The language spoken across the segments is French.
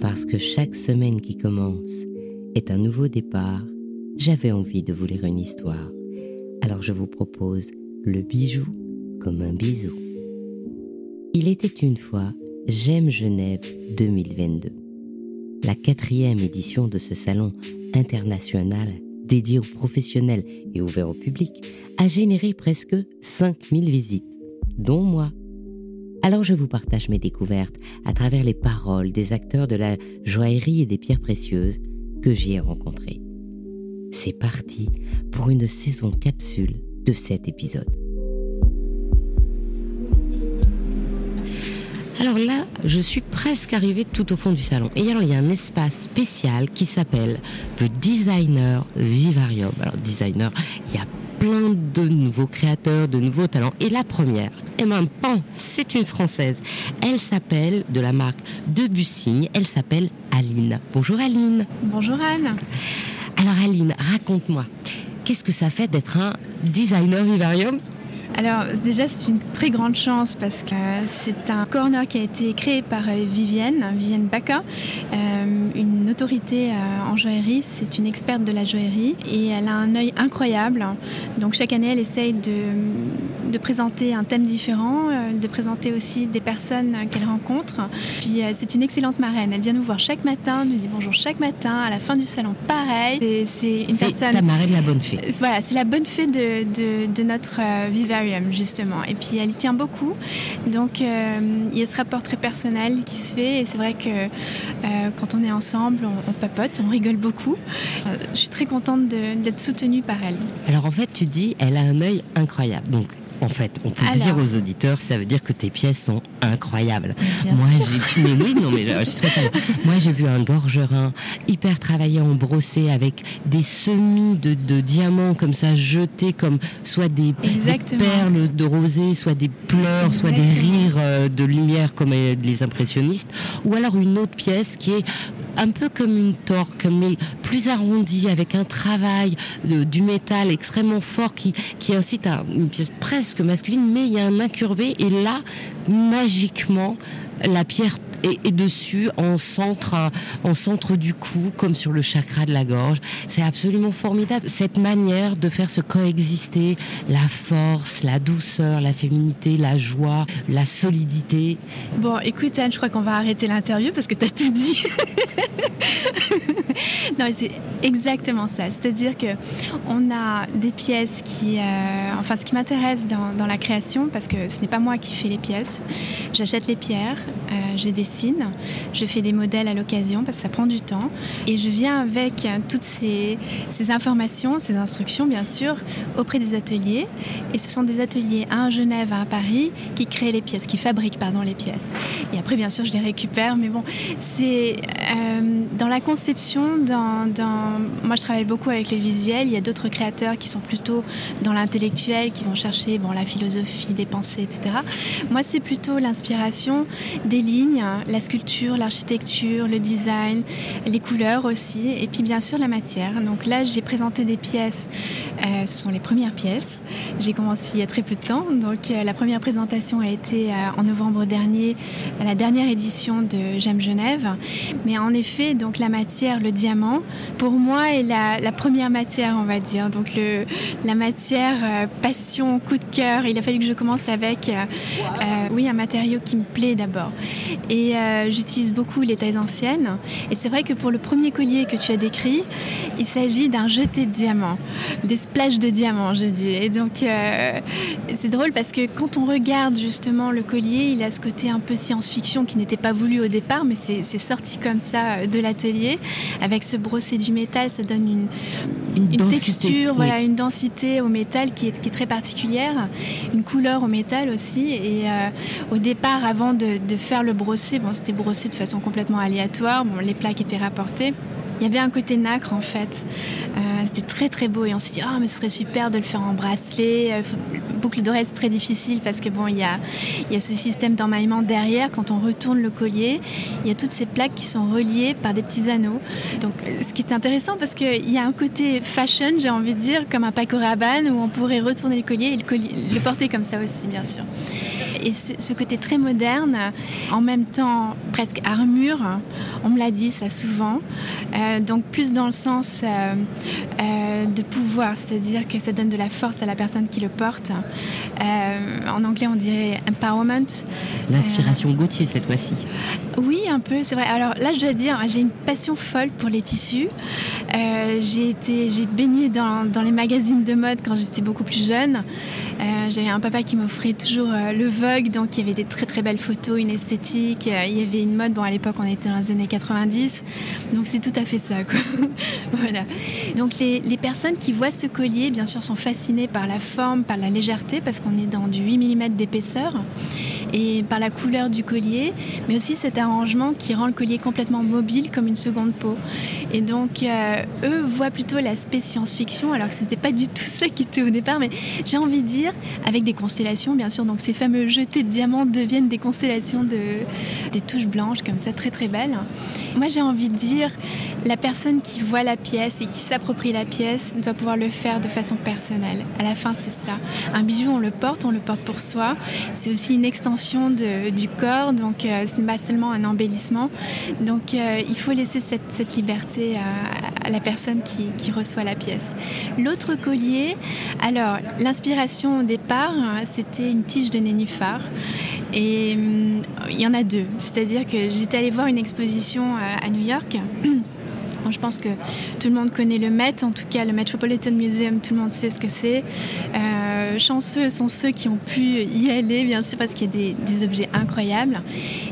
Parce que chaque semaine qui commence est un nouveau départ, j'avais envie de vous lire une histoire. Alors je vous propose le bijou comme un bisou. Il était une fois J'aime Genève 2022, la quatrième édition de ce salon international dédié aux professionnels et ouvert au public a généré presque 5000 visites, dont moi. Alors je vous partage mes découvertes à travers les paroles des acteurs de la joaillerie et des pierres précieuses que j'y ai rencontrés. C'est parti pour une saison capsule de cet épisode. Alors là, je suis presque arrivée tout au fond du salon. Et alors, il y a un espace spécial qui s'appelle The Designer Vivarium. Alors, designer, il y a plein de nouveaux créateurs, de nouveaux talents. Et la première, et même pan, c'est une Française. Elle s'appelle, de la marque de Bussigne, elle s'appelle Aline. Bonjour Aline. Bonjour Anne. Alors Aline, raconte-moi, qu'est-ce que ça fait d'être un designer vivarium? Alors déjà c'est une très grande chance parce que c'est un corner qui a été créé par euh, Vivienne, Vivienne Baca, euh, une autorité euh, en joaillerie, c'est une experte de la joaillerie et elle a un œil incroyable. Donc chaque année elle essaye de, de présenter un thème différent, de présenter aussi des personnes qu'elle rencontre. Puis c'est une excellente marraine, elle vient nous voir chaque matin, nous dit bonjour chaque matin, à la fin du salon pareil. C'est une personne... ta marraine la bonne fée. Voilà, c'est la bonne fée de, de, de notre vivarium justement. Et puis elle y tient beaucoup. Donc euh, il y a ce rapport très personnel qui se fait. Et c'est vrai que euh, quand on est ensemble, on, papote, on rigole beaucoup. Euh, je suis très contente d'être soutenue par elle. Alors en fait, tu dis, elle a un œil incroyable. Donc en fait, on peut dire aux auditeurs, ça veut dire que tes pièces sont incroyables. Moi, j'ai mais oui, non mais je suis très Moi, j'ai vu un gorgerin hyper travaillé en brossé avec des semis de, diamants comme ça jetés comme soit des, perles de rosée, soit des pleurs, soit des rires euh, de lumière comme les impressionnistes, ou alors une autre pièce qui est un peu comme une torque, mais plus arrondie, avec un travail du métal extrêmement fort qui, qui incite à une pièce presque masculine, mais il y a un incurvé, et là, magiquement, la pierre et, dessus en centre, en centre du cou, comme sur le chakra de la gorge. C'est absolument formidable. Cette manière de faire se coexister la force, la douceur, la féminité, la joie, la solidité. Bon, écoute Anne, je crois qu'on va arrêter l'interview parce que tu as tout dit. non, c'est exactement ça. C'est-à-dire que on a des pièces qui, euh, enfin, ce qui m'intéresse dans, la création, parce que ce n'est pas moi qui fais les pièces. J'achète les pierres, euh, j'ai des je fais des modèles à l'occasion parce que ça prend du temps. Et je viens avec toutes ces, informations, ces instructions bien sûr, auprès des ateliers. Et ce sont des ateliers, un à Genève, un à Paris, qui créent les pièces, qui fabriquent pardon, les pièces. Et après, bien sûr, je les récupère. Mais bon, c'est euh, dans la conception, dans, moi je travaille beaucoup avec le visuel. Il y a d'autres créateurs qui sont plutôt dans l'intellectuel, qui vont chercher bon, la philosophie des pensées, etc. Moi, c'est plutôt l'inspiration des lignes, la sculpture, l'architecture, le design, les couleurs aussi, et puis bien sûr la matière. Donc là, j'ai présenté des pièces, euh, ce sont les premières pièces. J'ai commencé il y a très peu de temps, donc euh, la première présentation a été euh, en novembre dernier, à la dernière édition de J'aime Genève. Mais en effet, donc la matière, le diamant, pour moi est la, première matière, on va dire. Donc la matière passion, coup de cœur. Il a fallu que je commence avec, oui, un matériau qui me plaît d'abord. Et euh, j'utilise beaucoup les tailles anciennes. Et c'est vrai que pour le premier collier que tu as décrit, il s'agit d'un jeté de diamants, des splashes de diamants, je dis. Et donc, euh, c'est drôle parce que quand on regarde justement le collier, il a ce côté un peu science-fiction qui n'était pas voulu au départ, mais c'est sorti comme ça de l'atelier. Avec ce brossé du métal, ça donne une, une, texture, voilà, une densité au métal qui est, qui est, très particulière, une couleur au métal aussi. Et euh, au départ, avant de, de faire le brossé, bon, c'était brossé de façon complètement aléatoire. Bon, les plaques étaient rapportées. Il y avait un côté nacre en fait. Euh, c'était très très beau et on s'est dit oh mais ce serait super de le faire en bracelet. Boucle d'oreille, c'est très difficile parce que bon, il y a, y a ce système d'emmaillement derrière. Quand on retourne le collier, il y a toutes ces plaques qui sont reliées par des petits anneaux. Donc, ce qui est intéressant parce qu'il y a un côté fashion, j'ai envie de dire, comme un Paco Rabanne où on pourrait retourner le collier et le porter comme ça aussi, bien sûr. Et ce, côté très moderne, en même temps presque armure, on me l'a dit ça souvent, euh, donc plus dans le sens euh, euh, de pouvoir, c'est-à-dire que ça donne de la force à la personne qui le porte. en anglais, on dirait empowerment. L'inspiration Gauthier cette fois-ci. Oui, un peu, c'est vrai. Alors là, je dois dire, j'ai une passion folle pour les tissus. j'ai été, j'ai baigné dans, dans, les magazines de mode quand j'étais beaucoup plus jeune. J'avais un papa qui m'offrait toujours le Vogue, donc il y avait des très très belles photos, une esthétique. il y avait une mode. Bon, à l'époque, on était dans les années 90, donc c'est tout à fait ça. voilà. Donc les, les, personnes qui voient ce collier, bien sûr, sont fascinées par la forme, par la légèreté, parce qu'on est dans du 8 mm d'épaisseur et par la couleur du collier, mais aussi cet arrangement qui rend le collier complètement mobile comme une seconde peau. Et donc, euh, eux voient plutôt l'aspect science-fiction, alors que ce n'était pas du tout ça qui était au départ, mais j'ai envie de dire, avec des constellations, bien sûr, donc ces fameux jetés de diamants deviennent des constellations de des touches blanches, comme ça, très très belles. Moi, j'ai envie de dire, la personne qui voit la pièce et qui s'approprie la pièce doit pouvoir le faire de façon personnelle. À la fin, c'est ça. Un bijou, on le porte, on le porte pour soi. C'est aussi une extension du corps, donc euh, ce n'est pas seulement un embellissement. Donc euh, il faut laisser cette, liberté à, à, la personne qui, qui reçoit la pièce. L'autre collier, alors l'inspiration au départ, c'était une tige de nénuphar. Et hum, il y en a deux. C'est-à-dire que j'étais allée voir une exposition à, à New York. je pense que tout le monde connaît le Met, en tout cas le Metropolitan Museum, tout le monde sait ce que c'est. Euh, chanceux sont ceux qui ont pu y aller, bien sûr, parce qu'il y a des, objets incroyables.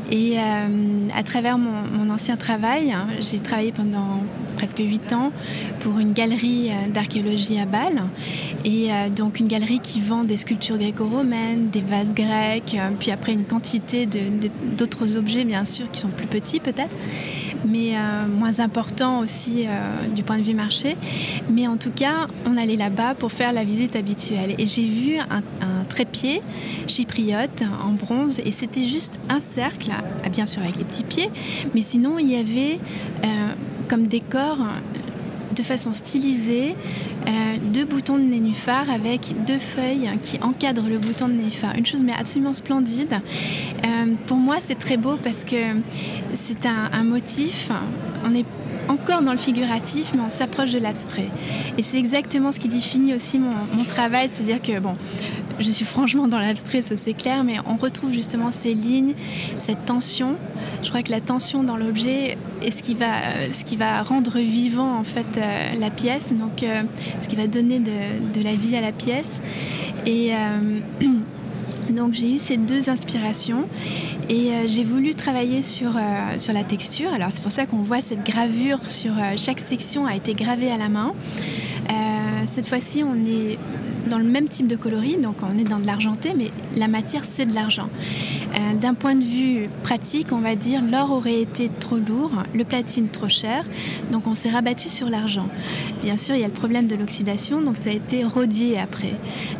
Et euh, à travers mon, ancien travail, hein, j'ai travaillé pendant presque 8 ans pour une galerie euh, d'archéologie à Bâle. Et donc une galerie qui vend des sculptures gréco-romaines, des vases grecs, puis après une quantité d'autres objets, bien sûr, qui sont plus petits peut-être mais euh, moins important aussi euh, du point de vue marché. Mais en tout cas, on allait là-bas pour faire la visite habituelle. Et j'ai vu un, trépied chypriote en bronze et c'était juste un cercle, bien sûr avec les petits pieds, mais sinon il y avait euh, comme décor de façon stylisée deux boutons de nénuphar avec deux feuilles qui encadrent le bouton de nénuphar. Une chose mais absolument splendide. pour moi, c'est très beau parce que c'est un, motif. On est encore dans le figuratif, mais on s'approche de l'abstrait. Et c'est exactement ce qui définit aussi mon, travail, c'est-à-dire que, bon, je suis franchement dans l'abstrait, ça c'est clair, mais on retrouve justement ces lignes, cette tension. Je crois que la tension dans l'objet est ce qui va, ce qui va rendre vivant en fait euh, la pièce, donc euh, ce qui va donner de, la vie à la pièce. Et euh, donc j'ai eu ces deux inspirations et j'ai voulu travailler sur, sur la texture. Alors c'est pour ça qu'on voit cette gravure sur chaque section a été gravée à la main. cette fois-ci, on est dans le même type de coloris, donc on est dans de l'argenté, mais la matière c'est de l'argent. Euh, d'un point de vue pratique, on va dire l'or aurait été trop lourd, le platine trop cher, donc on s'est rabattu sur l'argent. Bien sûr, il y a le problème de l'oxydation, donc ça a été rodié après.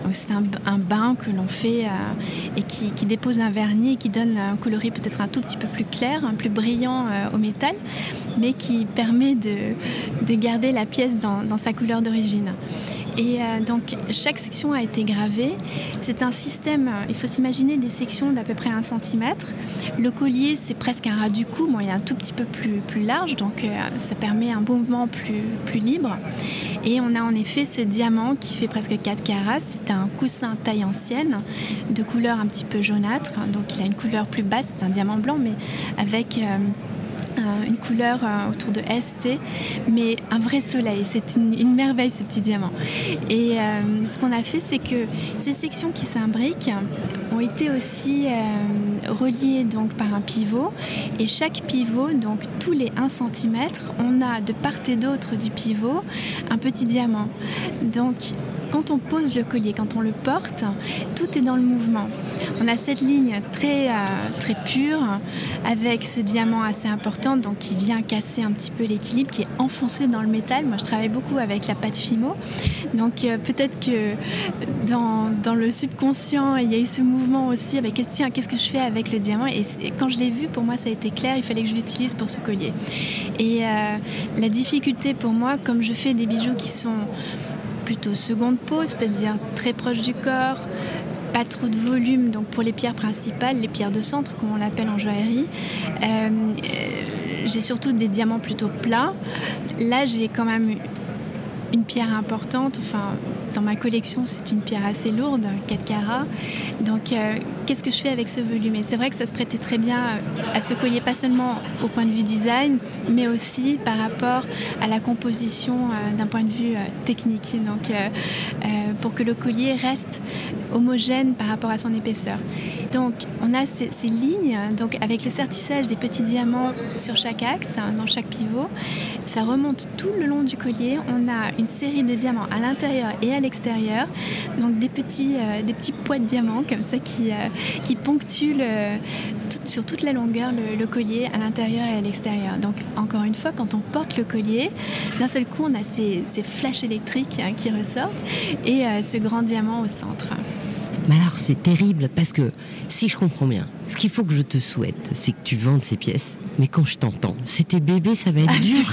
Donc c'est un, bain que l'on fait euh, et qui, dépose un vernis et qui donne un coloris peut-être un tout petit peu plus clair, plus brillant euh, au métal, mais qui permet de, garder la pièce dans sa couleur d'origine. Et euh, donc chaque section a été gravée. C'est un système, il faut s'imaginer des sections d'à peu près 1 cm. Le collier, c'est presque un ras du cou, bon, il est un tout petit peu plus, plus large, donc euh, ça permet un mouvement plus, plus libre. Et on a en effet ce diamant qui fait presque 4 carats. C'est un coussin taille ancienne de couleur un petit peu jaunâtre. Donc il a une couleur plus basse, c'est un diamant blanc, mais avec... Euh, une couleur euh, autour de ST, mais un vrai soleil. C'est une, merveille ce petit diamant. Et euh, ce qu'on a fait, c'est que ces sections qui s'imbriquent ont été aussi euh, reliées donc par un pivot. Et chaque pivot, donc tous les 1 cm, on a de part et d'autre du pivot un petit diamant. Donc quand on pose le collier, quand on le porte, tout est dans le mouvement. On a cette ligne très, euh, très pure avec ce diamant assez important donc qui vient casser un petit peu l'équilibre, qui est enfoncé dans le métal. Moi, je travaille beaucoup avec la pâte Fimo. Donc euh, peut-être que dans, dans, le subconscient, il y a eu ce mouvement aussi avec tiens, qu'est-ce que je fais avec le diamant? Et, quand je l'ai vu, pour moi, ça a été clair, il fallait que je l'utilise pour ce collier. Et euh, la difficulté pour moi, comme je fais des bijoux qui sont plutôt seconde peau, c'est-à-dire très proches du corps, pas trop de volume, donc pour les pierres principales, les pierres de centre, comme on l'appelle en joaillerie. Euh, j'ai surtout des diamants plutôt plats. Là, j'ai quand même une pierre importante. Enfin, dans ma collection, c'est une pierre assez lourde, 4 carats. Donc, euh, qu'est-ce que je fais avec ce volume Et c'est vrai que ça se prêtait très bien à ce collier, pas seulement au point de vue design, mais aussi par rapport à la composition euh, d'un point de vue technique. Donc, pour que le collier reste homogène par rapport à son épaisseur. Donc on a ces, lignes donc avec le sertissage des petits diamants sur chaque axe, hein, dans chaque pivot. Ça remonte tout le long du collier. On a une série de diamants à l'intérieur et à l'extérieur. Donc des petits, euh, des petits poids de diamants comme ça qui, qui ponctuent sur toute la longueur le, collier à l'intérieur et à l'extérieur. Donc encore une fois, quand on porte le collier, d'un seul coup on a ces, flashs électriques hein, qui ressortent et euh, ce grand diamant au centre. Mais alors c'est terrible parce que si je comprends bien, ce qu'il faut que je te souhaite, c'est que tu vendes ces pièces. Mais quand je t'entends, c'est tes bébés, ça va être dur.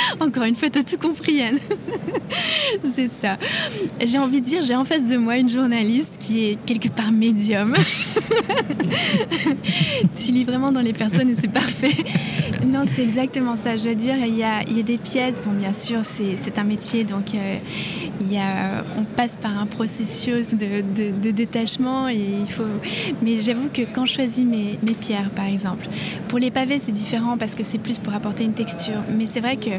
Encore une fois, t'as tout compris, Anne. c'est ça. J'ai envie de dire, j'ai en face de moi une journaliste qui est quelque part médium. tu lis vraiment dans les personnes et c'est parfait. Non, c'est exactement ça. Je veux dire, il y a, des pièces. Bon, bien sûr, c'est un métier, donc euh, on passe par un processus de, détachement. Et il faut... Mais j'avoue que quand je choisis mes, pierres, par exemple, pour les pavés, c'est différent parce que c'est plus pour apporter une texture. Mais c'est vrai que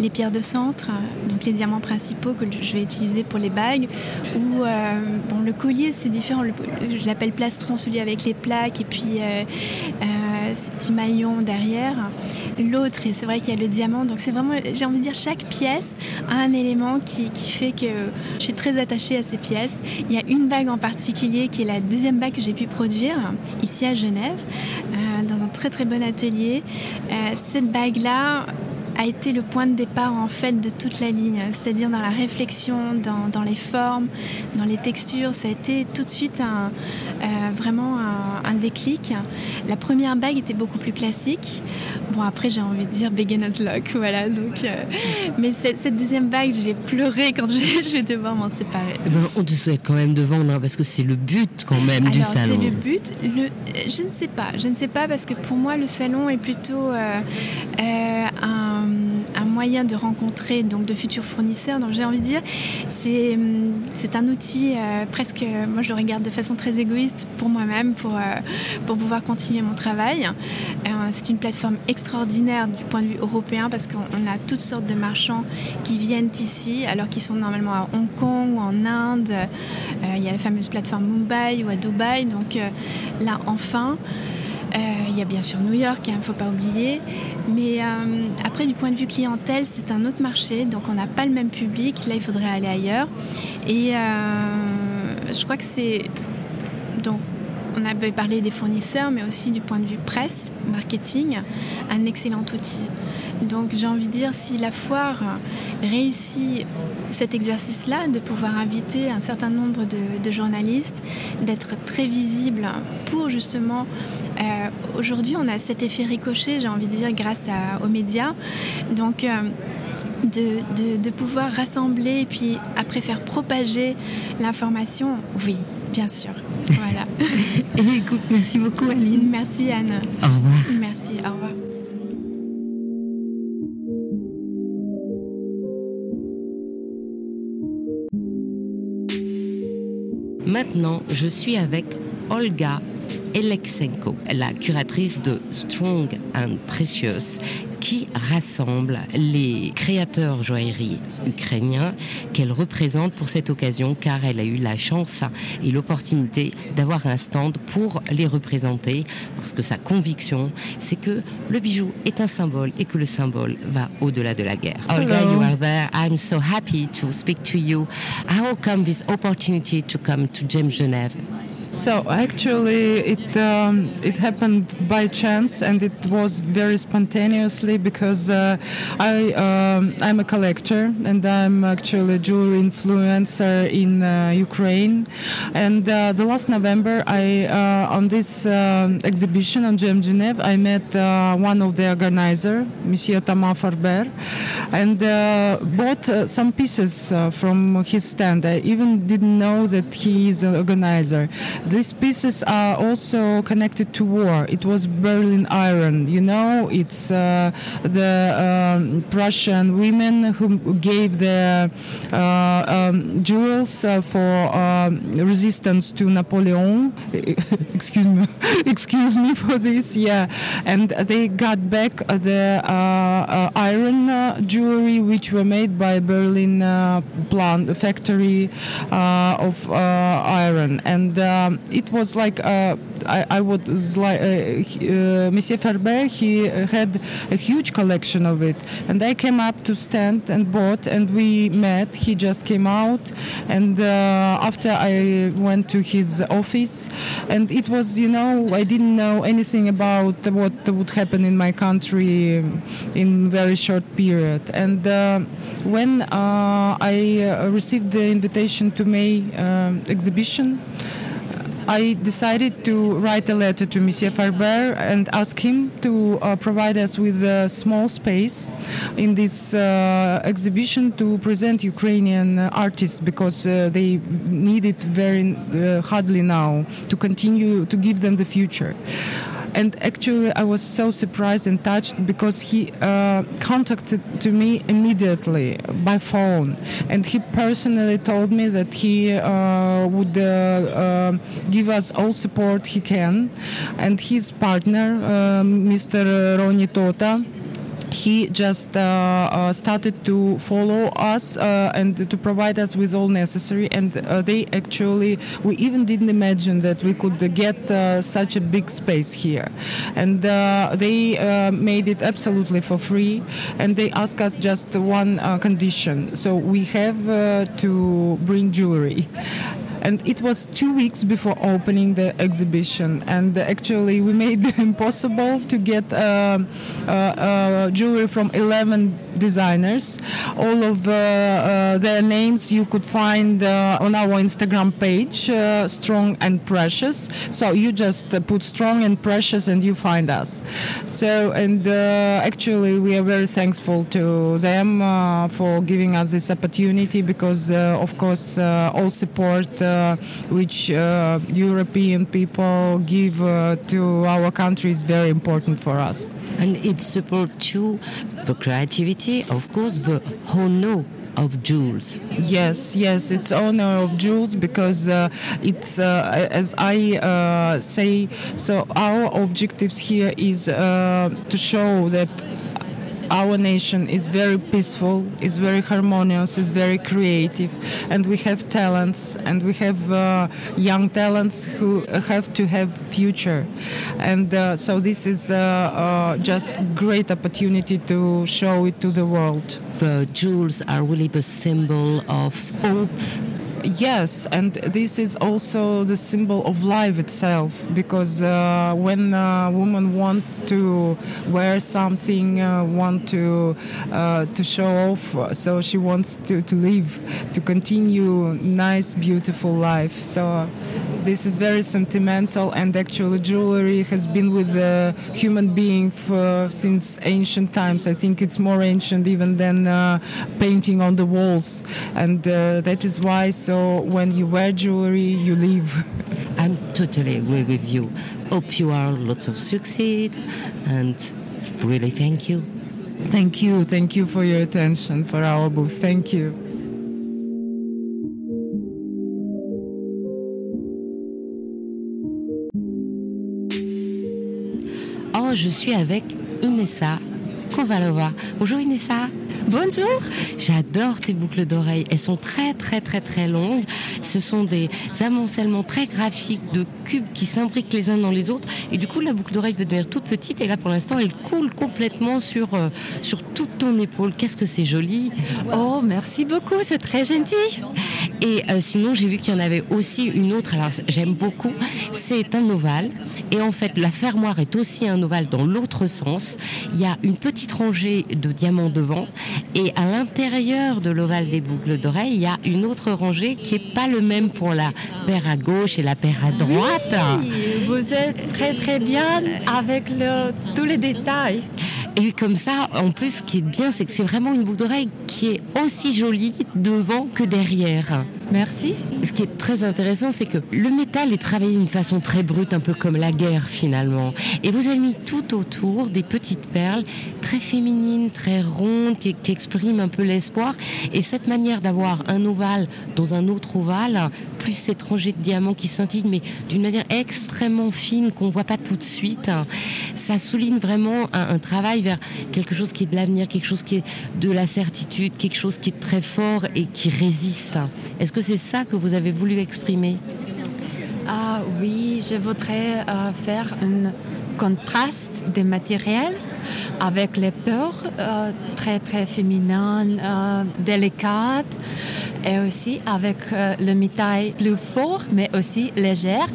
les pierres de centre, donc les diamants principaux que je vais utiliser pour les bagues, ou euh, le collier, c'est différent. je l'appelle plastron, celui avec les plaques, et puis euh, ces petits maillons derrière. L'autre, et c'est vrai qu'il y a le diamant, donc c'est vraiment, j'ai envie de dire, chaque pièce a un élément qui, fait que je suis très attachée à ces pièces. Il y a une bague en particulier qui est la deuxième bague que j'ai pu produire ici à Genève, euh, dans un très très bon atelier. Euh, cette bague-là, a été le point de départ en fait de toute la ligne, c'est-à-dire dans la réflexion, dans, les formes, dans les textures. Ça a été tout de suite un, euh, vraiment un, déclic. La première bague était beaucoup plus classique. Bon, après, j'ai envie de dire beginner's luck, voilà. Donc, euh, mais cette, deuxième bague, j'ai pleuré quand je, je vais devoir m'en séparer. Eh ben, on te souhaite quand même de vendre, hein, parce que c'est le but quand même du salon. C'est le but. Le, je ne sais pas. Je ne sais pas parce que pour moi, le salon est plutôt euh, un, moyen de rencontrer donc de futurs fournisseurs. Donc, j'ai envie de dire, c'est c'est un outil presque. Moi, je le regarde de façon très égoïste pour moi-même, pour pour pouvoir continuer mon travail. c'est une plateforme extraordinaire du point de vue européen parce qu'on a toutes sortes de marchands qui viennent ici alors qu'ils sont normalement à Hong Kong ou en Inde. Euh, il y a la fameuse plateforme Mumbai ou à Dubaï. Donc euh, là, enfin, euh, il y a bien sûr New York, il hein, ne faut pas oublier. Mais après, du point de vue clientèle, c'est un autre marché. Donc on n'a pas le même public. Là, il faudrait aller ailleurs. Et je crois que c'est... Donc on avait parlé des fournisseurs, mais aussi du point de vue presse, marketing, un excellent outil. Donc j'ai envie de dire, si la foire réussit cet exercice-là, de pouvoir inviter un certain nombre de, journalistes, d'être très visible pour justement... Euh, aujourd'hui, on a cet effet ricochet, j'ai envie de dire, grâce aux médias. Donc... Euh, de, de, pouvoir rassembler et puis après faire propager l'information, oui, bien sûr. Voilà. Et écoute, merci beaucoup Aline. Merci Anne. Au revoir. Merci, au revoir. Maintenant, je suis avec Olga Eleksenko, la curatrice de Strong and Precious qui rassemble les créateurs joaillerie ukrainiens qu'elle représente pour cette occasion car elle a eu la chance et l'opportunité d'avoir un stand pour les représenter parce que sa conviction c'est que le bijou est un symbole et que le symbole va au-delà de la guerre. Olga, you are there. I'm so happy to speak to you. How come this opportunity to come to Genève? So actually, it um, it happened by chance, and it was very spontaneously because uh, I um, I'm a collector, and I'm actually a jewelry influencer in uh, Ukraine. And uh, the last November, I uh, on this um, exhibition on Gem Genève, I met uh, one of the organizer, Monsieur Thomas Farber, and uh, bought some pieces from his stand. I even didn't know that he is an organizer these pieces are also connected to war. It was Berlin Iron. You know, it's uh, the um, Prussian women who gave their uh, um, jewels uh, for um, resistance to Napoleon. excuse me, excuse me for this. Yeah, and they got back the uh, uh, iron jewelry which were made by Berlin plant factory of iron and. Um, it was like uh, I, I would like uh, uh, Monsieur Ferber. He had a huge collection of it, and I came up to stand and bought, and we met. He just came out, and uh, after I went to his office, and it was you know I didn't know anything about what would happen in my country in very short period, and uh, when I received the invitation to May exhibition. I decided to write a letter to Monsieur Farber and ask him to uh, provide us with a small space in this uh, exhibition to present Ukrainian artists because uh, they need it very uh, hardly now to continue to give them the future and actually I was so surprised and touched because he uh, contacted to me immediately by phone and he personally told me that he uh, would uh, uh give us all support he can and his partner Mr. Roni Tota he just uh, uh, started to follow us uh, and to provide us with all necessary. And they actually, we even didn't imagine that we could get such a big space here. And they made it absolutely for free. And they asked us just one condition. So we have to bring jewelry and it was two weeks before opening the exhibition. And actually we made it impossible to get uh, uh, uh, jewelry from 11 designers. All of uh, uh, their names you could find uh, on our instagram page strong and precious. So you just put strong and precious and you find us. So and actually we are very thankful to them for giving us this opportunity because of course all support uh, which uh, European people give uh, to our country is very important for us. And it supports too the creativity, of course, the honor of jewels. Yes, yes, it's honor of jewels because uh, it's uh, as I uh, say. So our objectives here is to show that our nation is very peaceful, is very harmonious, is very creative, and we have talents, and we have uh, young talents who have to have future, and uh, so this is uh, uh just great opportunity to show it to the world. The jewels are really the symbol of hope Yes, and this is also the symbol of life itself because uh, when a woman want to wear something, uh, want to uh, to show off, so she wants to, to live, to continue nice, beautiful life. So this is very sentimental, and actually jewelry has been with the human being for, since ancient times. I think it's more ancient even than uh, painting on the walls, and uh, that is why. So so when you wear jewelry, you live. I'm totally agree with you. Hope you are lots of succeed and really thank you. Thank you. Thank you for your attention for our booth. Thank you. Je suis avec Inessa Kovalova. Bonjour Inessa. Bonjour. J'adore tes boucles d'oreilles. Elles sont très très très très longues. Ce sont des amoncellements très graphiques de cubes qui s'imbriquent les uns dans les autres. Et du coup, la boucle d'oreille peut devenir toute petite. Et là, pour l'instant, elle coule complètement sur, euh, sur toute ton épaule. Qu'est-ce que c'est joli. Oh, merci beaucoup. C'est très gentil. Et euh, sinon, j'ai vu qu'il y en avait aussi une autre. Alors, j'aime beaucoup. C'est un ovale. Et en fait, la fermoire est aussi un ovale dans l'autre sens. Il y a une petite rangée de diamants devant. Et à l'intérieur de l'ovale des boucles d'oreilles, il y a une autre rangée qui n'est pas le même pour la paire à gauche et la paire à droite. vous êtes très très bien avec tous les détails. Et comme ça, en plus, ce qui est bien, c'est que c'est vraiment une boucle d'oreille qui est aussi jolie devant que derrière. Merci. Ce qui est très intéressant, c'est que le métal est travaillé d'une façon très brute, un peu comme la guerre finalement. Et vous avez mis tout autour des petites perles très féminines, très rondes, qui, expriment un peu l'espoir. Et cette manière d'avoir un ovale dans un autre ovale, plus cette rangée de diamants qui scintillent, mais d'une manière extrêmement fine qu'on ne voit pas tout de suite, ça souligne vraiment un, travail vers quelque chose qui est de l'avenir, quelque chose qui est de la certitude, quelque chose qui est très fort et qui résiste. Que c'est ça que vous avez voulu exprimer Ah oui, je voudrais euh, faire un contraste des matériels avec les peurs euh, très très féminines, euh, délicates et aussi avec le métal plus fort mais aussi légère.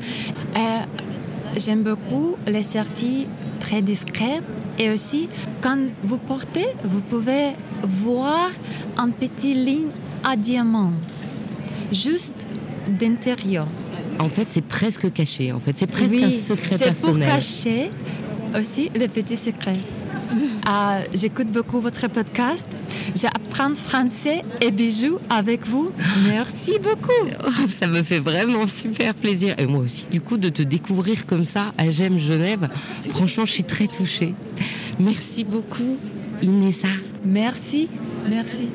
J'aime beaucoup les sorties très discrets et aussi quand vous portez, vous pouvez voir une petite ligne à diamant juste d'intérieur. En fait, c'est presque caché. En fait, c'est presque un secret personnel. C'est pour cacher aussi le petit secret. Ah, j'écoute beaucoup votre podcast. J'apprends français et bijoux avec vous. Merci beaucoup. Oh, ça me fait vraiment super plaisir. Et moi aussi, du coup, de te découvrir comme ça à Gem Genève. Franchement, je suis très touchée. Merci beaucoup, Inessa. Merci, merci.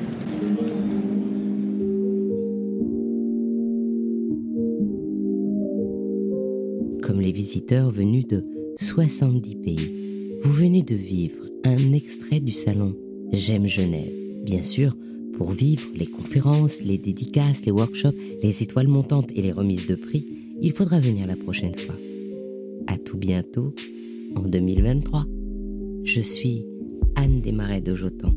Visiteurs venus de 70 pays. Vous venez de vivre un extrait du salon J'aime Genève. Bien sûr, pour vivre les conférences, les dédicaces, les workshops, les étoiles montantes et les remises de prix, il faudra venir la prochaine fois. À tout bientôt en 2023. Je suis Anne Desmarais de Jotan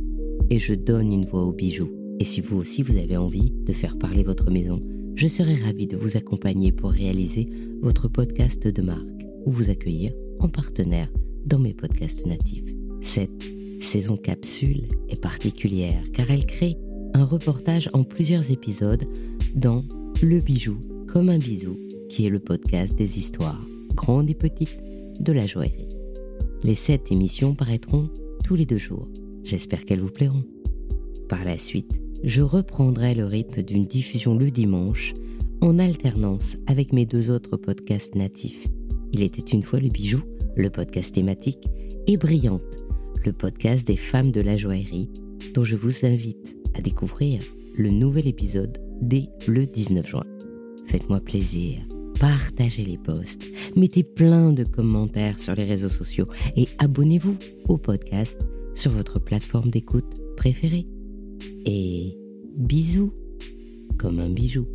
et je donne une voix aux bijoux. Et si vous aussi vous avez envie de faire parler votre maison, je serai ravie de vous accompagner pour réaliser votre podcast de marque ou vous accueillir en partenaire dans mes podcasts natifs. Cette saison capsule est particulière car elle crée un reportage en plusieurs épisodes dans Le bijou comme un bisou, qui est le podcast des histoires, grandes et petites, de la joaillerie. Les sept émissions paraîtront tous les deux jours. J'espère qu'elles vous plairont. Par la suite, je reprendrai le rythme d'une diffusion le dimanche en alternance avec mes deux autres podcasts natifs. Il était une fois le bijou, le podcast thématique, et Brillante, le podcast des femmes de la joaillerie, dont je vous invite à découvrir le nouvel épisode dès le 19 juin. Faites-moi plaisir, partagez les posts, mettez plein de commentaires sur les réseaux sociaux et abonnez-vous au podcast sur votre plateforme d'écoute préférée. Et bisous comme un bijou.